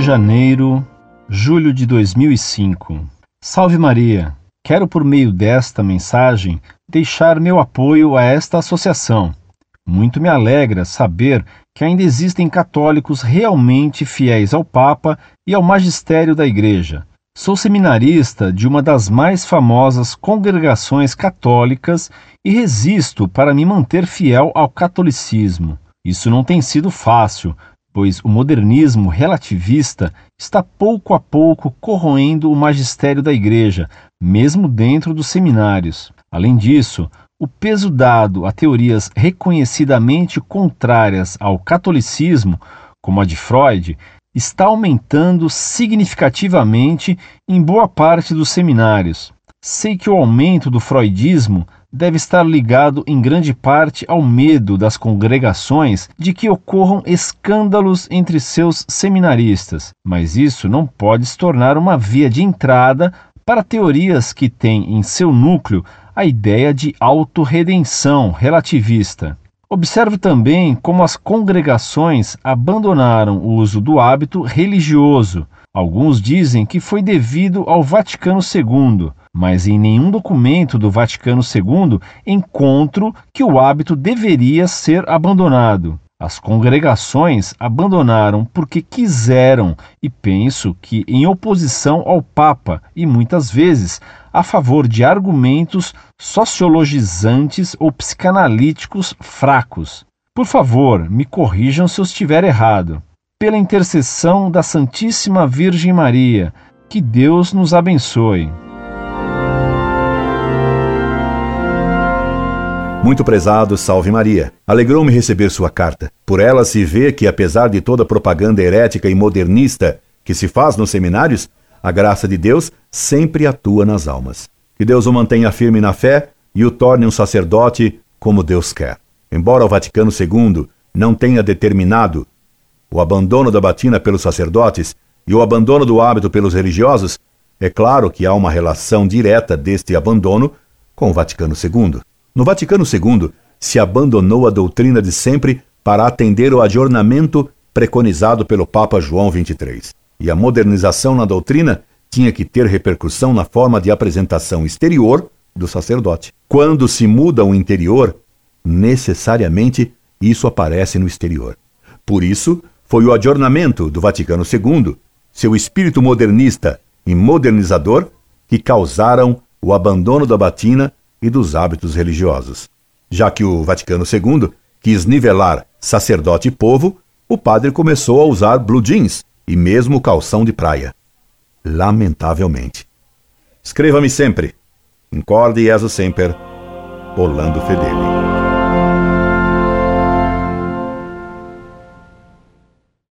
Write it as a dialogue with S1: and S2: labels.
S1: Janeiro, julho de 2005. Salve Maria! Quero, por meio desta mensagem, deixar meu apoio a esta associação. Muito me alegra saber que ainda existem católicos realmente fiéis ao Papa e ao magistério da Igreja. Sou seminarista de uma das mais famosas congregações católicas e resisto para me manter fiel ao catolicismo. Isso não tem sido fácil, pois o modernismo relativista está pouco a pouco corroendo o magistério da Igreja, mesmo dentro dos seminários. Além disso, o peso dado a teorias reconhecidamente contrárias ao catolicismo, como a de Freud, está aumentando significativamente em boa parte dos seminários. Sei que o aumento do freudismo deve estar ligado em grande parte ao medo das congregações de que ocorram escândalos entre seus seminaristas, mas isso não pode se tornar uma via de entrada para teorias que têm em seu núcleo a ideia de autorredenção relativista. Observe também como as congregações abandonaram o uso do hábito religioso. Alguns dizem que foi devido ao Vaticano II, mas em nenhum documento do Vaticano II encontro que o hábito deveria ser abandonado. As congregações abandonaram porque quiseram e penso que em oposição ao Papa e muitas vezes a favor de argumentos sociologizantes ou psicanalíticos fracos. Por favor, me corrijam se eu estiver errado. Pela intercessão da Santíssima Virgem Maria, que Deus nos abençoe.
S2: Muito prezado, salve Maria. Alegrou-me receber sua carta. Por ela se vê que, apesar de toda a propaganda herética e modernista que se faz nos seminários, a graça de Deus sempre atua nas almas. Que Deus o mantenha firme na fé e o torne um sacerdote como Deus quer. Embora o Vaticano II não tenha determinado o abandono da batina pelos sacerdotes e o abandono do hábito pelos religiosos, é claro que há uma relação direta deste abandono com o Vaticano II. No Vaticano II, se abandonou a doutrina de sempre para atender o adornamento preconizado pelo Papa João XXIII. E a modernização na doutrina tinha que ter repercussão na forma de apresentação exterior do sacerdote. Quando se muda o interior, necessariamente isso aparece no exterior. Por isso, foi o adornamento do Vaticano II, seu espírito modernista e modernizador, que causaram o abandono da batina e dos hábitos religiosos. Já que o Vaticano II quis nivelar sacerdote e povo, o padre começou a usar blue jeans e mesmo calção de praia. Lamentavelmente. Escreva-me sempre. Incorde Jesus Semper, Orlando Fedeli.